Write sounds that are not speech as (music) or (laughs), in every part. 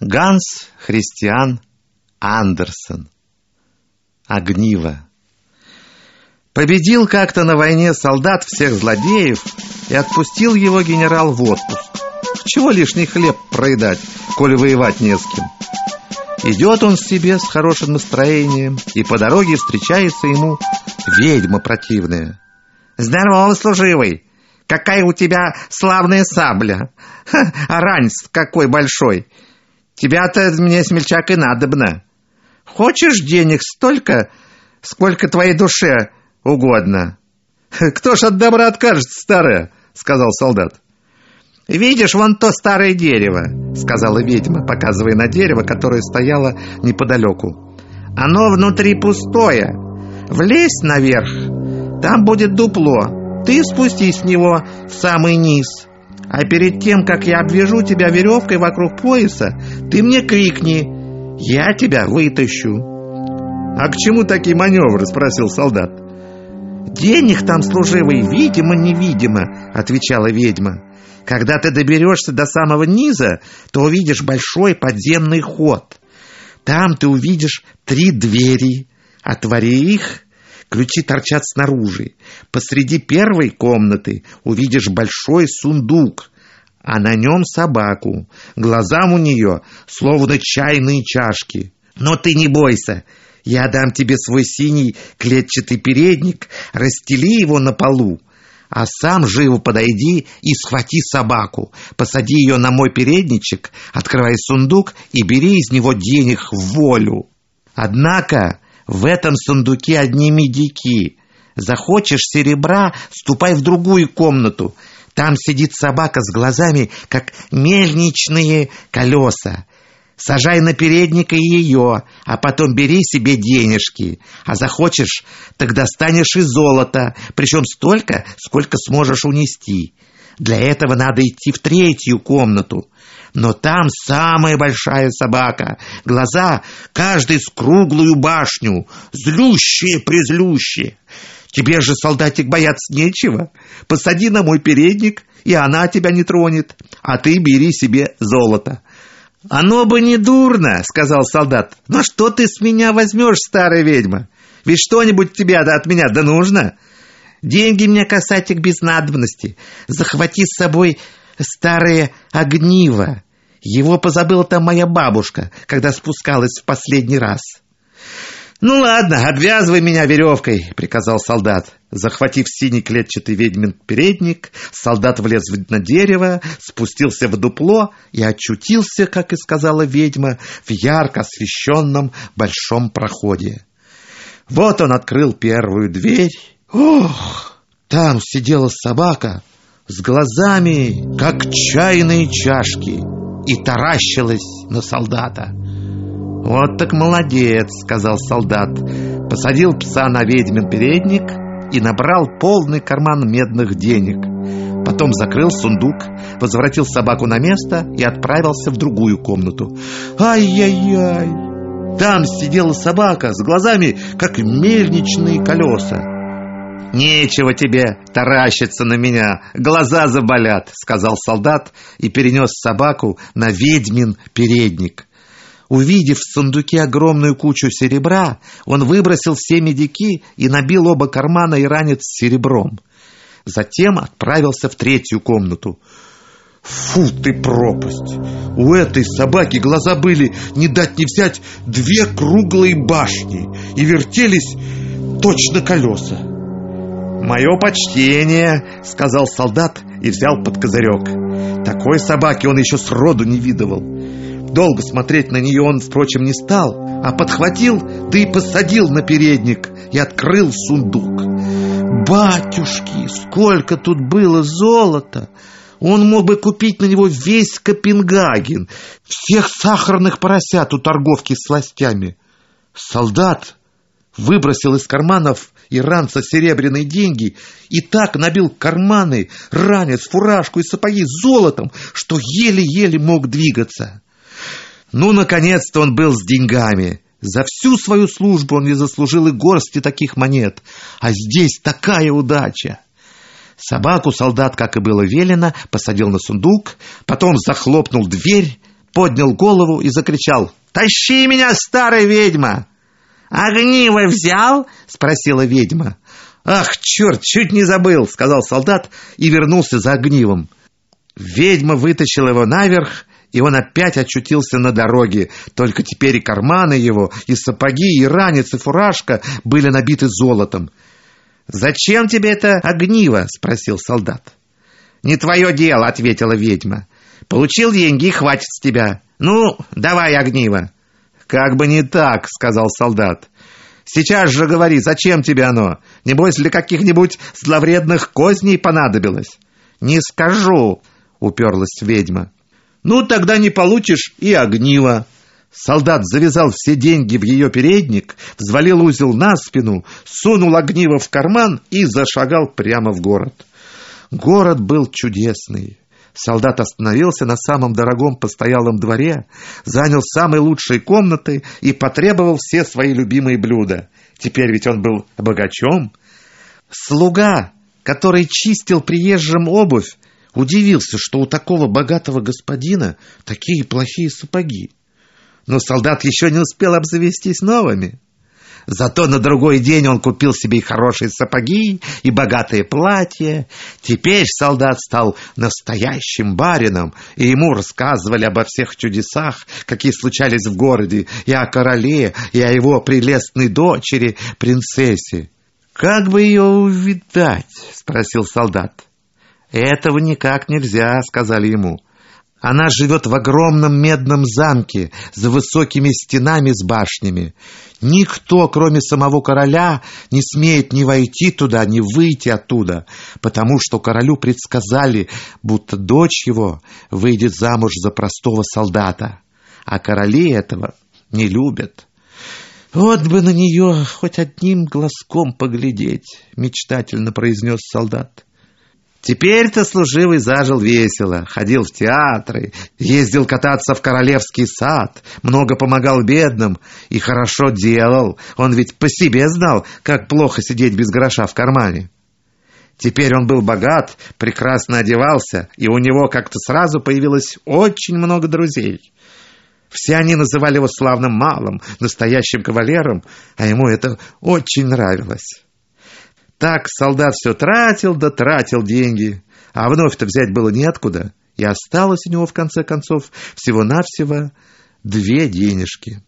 Ганс Христиан Андерсон. Огниво. Победил как-то на войне солдат всех злодеев и отпустил его генерал в отпуск. Чего лишний хлеб проедать, коли воевать не с кем? Идет он себе с хорошим настроением, и по дороге встречается ему ведьма противная. «Здорово, служивый! Какая у тебя славная сабля! Ха, а ранец какой большой! Тебя-то мне, смельчак, и надобно! Хочешь денег столько, сколько твоей душе угодно?» (laughs) «Кто ж от добра откажется, старая?» — сказал солдат. «Видишь, вон то старое дерево», — сказала ведьма, показывая на дерево, которое стояло неподалеку. «Оно внутри пустое. Влезь наверх, там будет дупло. Ты спустись в него в самый низ. А перед тем, как я обвяжу тебя веревкой вокруг пояса, ты мне крикни. Я тебя вытащу». «А к чему такие маневры?» — спросил солдат. «Денег там, служивый, видимо-невидимо», — отвечала ведьма. Когда ты доберешься до самого низа, то увидишь большой подземный ход. Там ты увидишь три двери. Отвори их, ключи торчат снаружи. Посреди первой комнаты увидишь большой сундук, а на нем собаку. Глазам у нее словно чайные чашки. Но ты не бойся, я дам тебе свой синий клетчатый передник, расстели его на полу, а сам живо подойди и схвати собаку, посади ее на мой передничек, открывай сундук и бери из него денег в волю. Однако в этом сундуке одни медики. Захочешь серебра, ступай в другую комнату. Там сидит собака с глазами, как мельничные колеса. Сажай на передник и ее, а потом бери себе денежки. А захочешь, тогда станешь и золото, причем столько, сколько сможешь унести. Для этого надо идти в третью комнату. Но там самая большая собака. Глаза каждый с круглую башню. Злющие-презлющие. Тебе же, солдатик, бояться нечего. Посади на мой передник, и она тебя не тронет. А ты бери себе золото. «Оно бы не дурно», — сказал солдат. «Но что ты с меня возьмешь, старая ведьма? Ведь что-нибудь тебе от меня да нужно. Деньги мне, касатик, без надобности. Захвати с собой старое огниво. Его позабыла там моя бабушка, когда спускалась в последний раз». «Ну ладно, обвязывай меня веревкой», — приказал солдат. Захватив синий клетчатый ведьмин передник, солдат влез на дерево, спустился в дупло и очутился, как и сказала ведьма, в ярко освещенном большом проходе. Вот он открыл первую дверь. Ох, там сидела собака с глазами, как чайные чашки, и таращилась на солдата. «Вот так молодец», — сказал солдат. Посадил пса на ведьмин передник и набрал полный карман медных денег. Потом закрыл сундук, возвратил собаку на место и отправился в другую комнату. «Ай-яй-яй!» Там сидела собака с глазами, как мельничные колеса. «Нечего тебе таращиться на меня, глаза заболят», — сказал солдат и перенес собаку на ведьмин передник. Увидев в сундуке огромную кучу серебра, он выбросил все медики и набил оба кармана и ранец серебром. Затем отправился в третью комнату. Фу ты пропасть! У этой собаки глаза были, не дать не взять, две круглые башни и вертелись точно колеса. «Мое почтение!» — сказал солдат и взял под козырек. Такой собаки он еще сроду не видывал. Долго смотреть на нее он, впрочем, не стал, а подхватил, да и посадил на передник и открыл сундук. Батюшки, сколько тут было золота! Он мог бы купить на него весь Копенгаген, всех сахарных поросят у торговки с сластями. Солдат выбросил из карманов и ранца серебряные деньги и так набил карманы, ранец, фуражку и сапоги золотом, что еле-еле мог двигаться. Ну, наконец-то он был с деньгами. За всю свою службу он не заслужил и горсти таких монет. А здесь такая удача. Собаку солдат, как и было велено, посадил на сундук, потом захлопнул дверь, поднял голову и закричал «Тащи меня, старая ведьма!» «Огниво взял?» — спросила ведьма. «Ах, черт, чуть не забыл!» — сказал солдат и вернулся за огнивом. Ведьма вытащила его наверх, и он опять очутился на дороге. Только теперь и карманы его, и сапоги, и ранец, и фуражка были набиты золотом. «Зачем тебе это огниво?» — спросил солдат. «Не твое дело», — ответила ведьма. «Получил деньги, хватит с тебя. Ну, давай огниво». «Как бы не так», — сказал солдат. «Сейчас же говори, зачем тебе оно? Небось, для каких-нибудь зловредных козней понадобилось?» «Не скажу», — уперлась ведьма. «Ну, тогда не получишь и огниво». Солдат завязал все деньги в ее передник, взвалил узел на спину, сунул огниво в карман и зашагал прямо в город. Город был чудесный. Солдат остановился на самом дорогом постоялом дворе, занял самые лучшие комнаты и потребовал все свои любимые блюда. Теперь ведь он был богачом. Слуга, который чистил приезжим обувь, удивился, что у такого богатого господина такие плохие сапоги. Но солдат еще не успел обзавестись новыми. Зато на другой день он купил себе и хорошие сапоги, и богатые платья. Теперь солдат стал настоящим барином, и ему рассказывали обо всех чудесах, какие случались в городе, и о короле, и о его прелестной дочери, принцессе. «Как бы ее увидать?» — спросил солдат. «Этого никак нельзя», — сказали ему. Она живет в огромном медном замке за высокими стенами с башнями. Никто, кроме самого короля, не смеет ни войти туда, ни выйти оттуда, потому что королю предсказали, будто дочь его выйдет замуж за простого солдата, а короли этого не любят. «Вот бы на нее хоть одним глазком поглядеть», — мечтательно произнес солдат. Теперь-то служивый зажил весело, ходил в театры, ездил кататься в королевский сад, много помогал бедным и хорошо делал. Он ведь по себе знал, как плохо сидеть без гроша в кармане. Теперь он был богат, прекрасно одевался, и у него как-то сразу появилось очень много друзей. Все они называли его славным малым, настоящим кавалером, а ему это очень нравилось. Так солдат все тратил да тратил деньги, а вновь-то взять было неоткуда, и осталось у него в конце концов всего-навсего две денежки.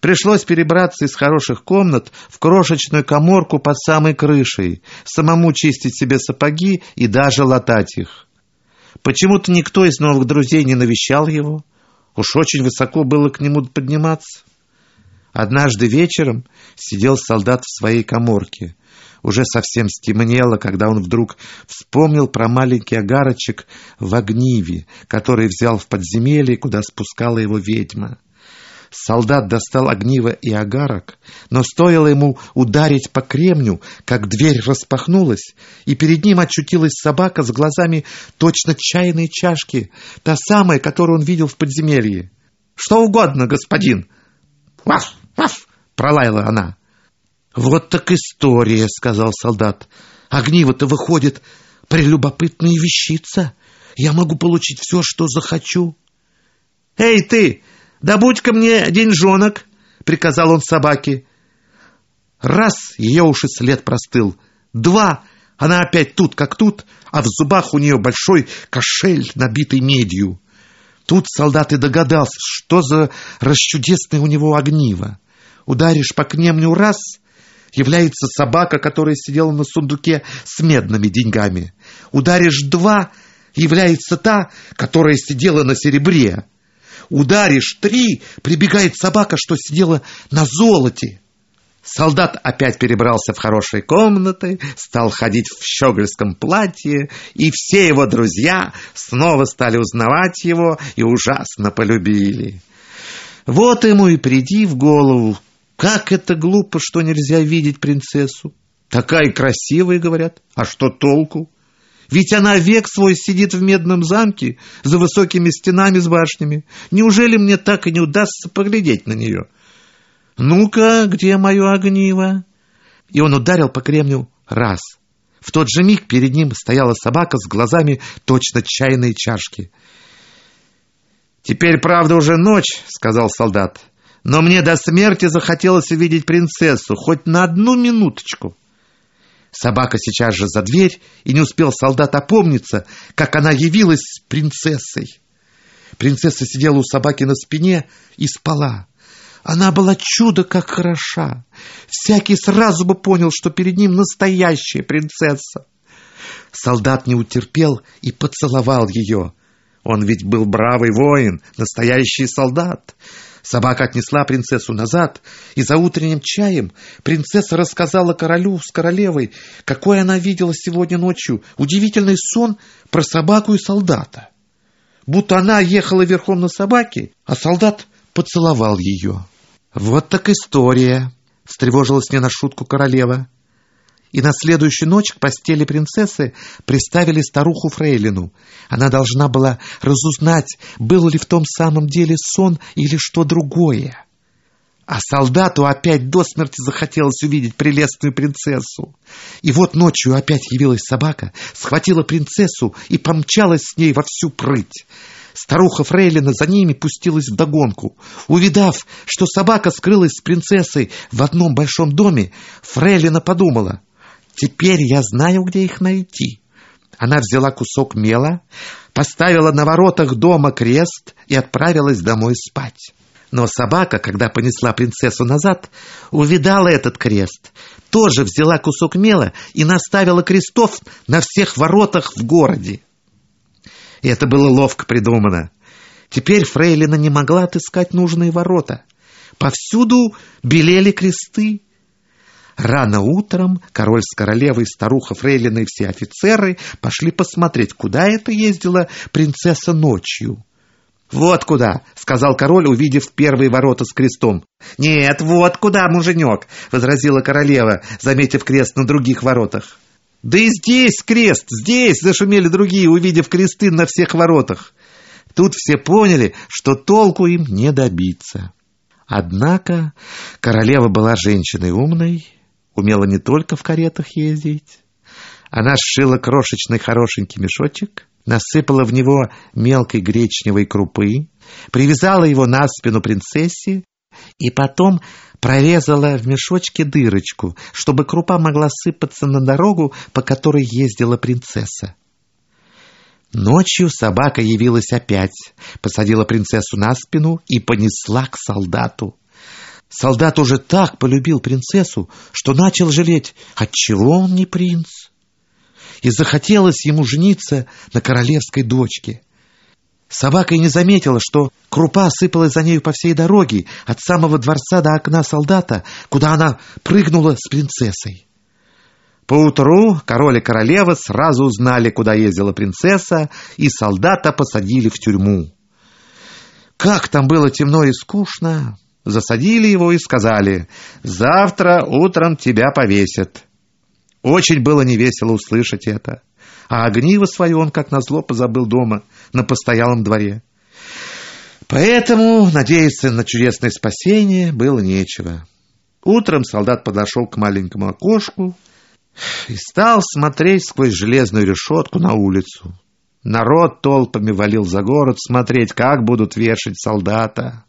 Пришлось перебраться из хороших комнат в крошечную коморку под самой крышей, самому чистить себе сапоги и даже латать их. Почему-то никто из новых друзей не навещал его. Уж очень высоко было к нему подниматься. Однажды вечером сидел солдат в своей коморке. Уже совсем стемнело, когда он вдруг вспомнил про маленький огарочек в огниве, который взял в подземелье, куда спускала его ведьма. Солдат достал огниво и огарок, но стоило ему ударить по кремню, как дверь распахнулась, и перед ним очутилась собака с глазами точно чайной чашки, та самая, которую он видел в подземелье. «Что угодно, господин!» «Ваф! Ваф!» — пролаяла она. «Вот так история», — сказал солдат. «Огниво-то выходит прелюбопытная вещица. Я могу получить все, что захочу». «Эй, ты, добудь-ка мне деньжонок», — приказал он собаке. Раз, ее уж и след простыл. Два, она опять тут, как тут, а в зубах у нее большой кошель, набитый медью. Тут солдат и догадался, что за расчудесное у него огниво. Ударишь по кремню раз — является собака, которая сидела на сундуке с медными деньгами. Ударишь два, является та, которая сидела на серебре. Ударишь три, прибегает собака, что сидела на золоте. Солдат опять перебрался в хорошие комнаты, стал ходить в щегольском платье, и все его друзья снова стали узнавать его и ужасно полюбили. Вот ему и приди в голову, как это глупо, что нельзя видеть принцессу. Такая красивая, говорят. А что толку? Ведь она век свой сидит в медном замке за высокими стенами с башнями. Неужели мне так и не удастся поглядеть на нее? Ну-ка, где мое огниво? И он ударил по кремню раз. В тот же миг перед ним стояла собака с глазами точно чайной чашки. «Теперь, правда, уже ночь», — сказал солдат. «Но мне до смерти захотелось увидеть принцессу, хоть на одну минуточку». Собака сейчас же за дверь, и не успел солдат опомниться, как она явилась с принцессой. Принцесса сидела у собаки на спине и спала. Она была чудо как хороша. Всякий сразу бы понял, что перед ним настоящая принцесса. Солдат не утерпел и поцеловал ее. Он ведь был бравый воин, настоящий солдат. Собака отнесла принцессу назад, и за утренним чаем принцесса рассказала королю с королевой, какой она видела сегодня ночью удивительный сон про собаку и солдата. Будто она ехала верхом на собаке, а солдат поцеловал ее. «Вот так история!» — встревожилась не на шутку королева и на следующую ночь к постели принцессы приставили старуху Фрейлину. Она должна была разузнать, был ли в том самом деле сон или что другое. А солдату опять до смерти захотелось увидеть прелестную принцессу. И вот ночью опять явилась собака, схватила принцессу и помчалась с ней во всю прыть. Старуха Фрейлина за ними пустилась вдогонку. Увидав, что собака скрылась с принцессой в одном большом доме, Фрейлина подумала — Теперь я знаю, где их найти. Она взяла кусок мела, поставила на воротах дома крест и отправилась домой спать. Но собака, когда понесла принцессу назад, увидала этот крест, тоже взяла кусок мела и наставила крестов на всех воротах в городе. И это было ловко придумано. Теперь Фрейлина не могла отыскать нужные ворота. Повсюду белели кресты, Рано утром король с королевой, старуха Фрейлина и все офицеры пошли посмотреть, куда это ездила принцесса ночью. «Вот куда!» — сказал король, увидев первые ворота с крестом. «Нет, вот куда, муженек!» — возразила королева, заметив крест на других воротах. «Да и здесь крест, здесь!» — зашумели другие, увидев кресты на всех воротах. Тут все поняли, что толку им не добиться. Однако королева была женщиной умной умела не только в каретах ездить. Она сшила крошечный хорошенький мешочек, насыпала в него мелкой гречневой крупы, привязала его на спину принцессе и потом прорезала в мешочке дырочку, чтобы крупа могла сыпаться на дорогу, по которой ездила принцесса. Ночью собака явилась опять, посадила принцессу на спину и понесла к солдату. Солдат уже так полюбил принцессу, что начал жалеть, отчего он не принц. И захотелось ему жениться на королевской дочке. Собака и не заметила, что крупа сыпалась за нею по всей дороге, от самого дворца до окна солдата, куда она прыгнула с принцессой. Поутру король и королева сразу узнали, куда ездила принцесса, и солдата посадили в тюрьму. Как там было темно и скучно! Засадили его и сказали, «Завтра утром тебя повесят». Очень было невесело услышать это. А огниво свое он, как назло, позабыл дома, на постоялом дворе. Поэтому надеяться на чудесное спасение было нечего. Утром солдат подошел к маленькому окошку и стал смотреть сквозь железную решетку на улицу. Народ толпами валил за город смотреть, как будут вешать солдата.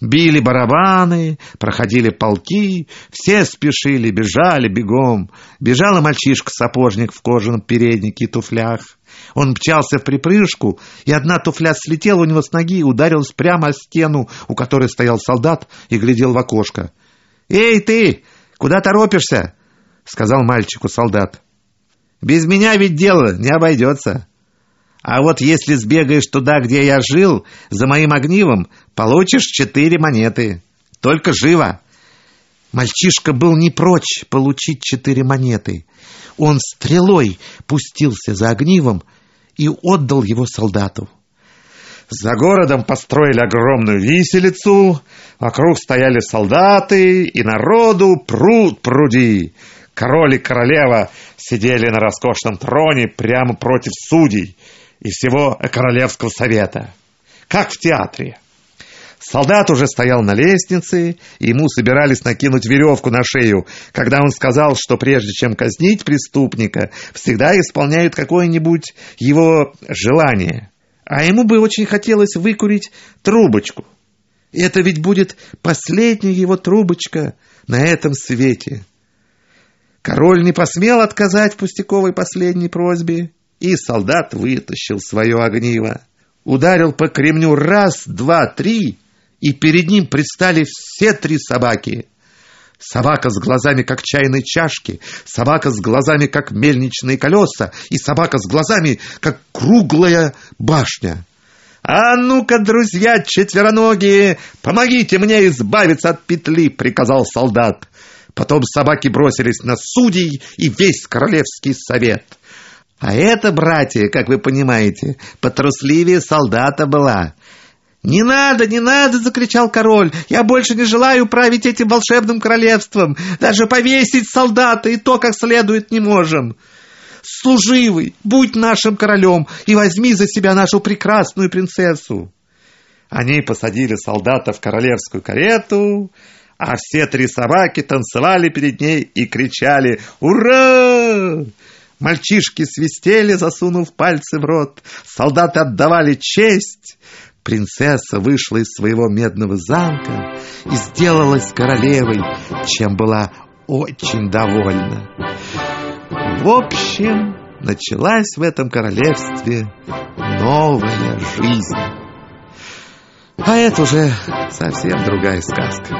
Били барабаны, проходили полки, все спешили, бежали бегом. Бежал и мальчишка-сапожник в кожаном переднике и туфлях. Он мчался в припрыжку, и одна туфля слетела у него с ноги и ударилась прямо о стену, у которой стоял солдат и глядел в окошко. «Эй, ты! Куда торопишься?» — сказал мальчику солдат. «Без меня ведь дело не обойдется». А вот если сбегаешь туда, где я жил, за моим огнивом, получишь четыре монеты. Только живо!» Мальчишка был не прочь получить четыре монеты. Он стрелой пустился за огнивом и отдал его солдату. За городом построили огромную виселицу, вокруг стояли солдаты, и народу пруд пруди. Король и королева сидели на роскошном троне прямо против судей и всего Королевского совета, как в театре. Солдат уже стоял на лестнице, и ему собирались накинуть веревку на шею, когда он сказал, что прежде чем казнить преступника, всегда исполняют какое-нибудь его желание. А ему бы очень хотелось выкурить трубочку. Это ведь будет последняя его трубочка на этом свете. Король не посмел отказать пустяковой последней просьбе, и солдат вытащил свое огниво. Ударил по кремню раз, два, три, и перед ним предстали все три собаки. Собака с глазами, как чайной чашки, собака с глазами, как мельничные колеса, и собака с глазами, как круглая башня. «А ну-ка, друзья четвероногие, помогите мне избавиться от петли!» — приказал солдат. Потом собаки бросились на судей и весь королевский совет. А это, братья, как вы понимаете, потрусливее солдата была. «Не надо, не надо!» — закричал король. «Я больше не желаю править этим волшебным королевством. Даже повесить солдата и то как следует не можем. Служивый, будь нашим королем и возьми за себя нашу прекрасную принцессу». Они посадили солдата в королевскую карету, а все три собаки танцевали перед ней и кричали «Ура!». Мальчишки свистели, засунув пальцы в рот. Солдаты отдавали честь. Принцесса вышла из своего медного замка и сделалась королевой, чем была очень довольна. В общем, началась в этом королевстве новая жизнь. А это уже совсем другая сказка.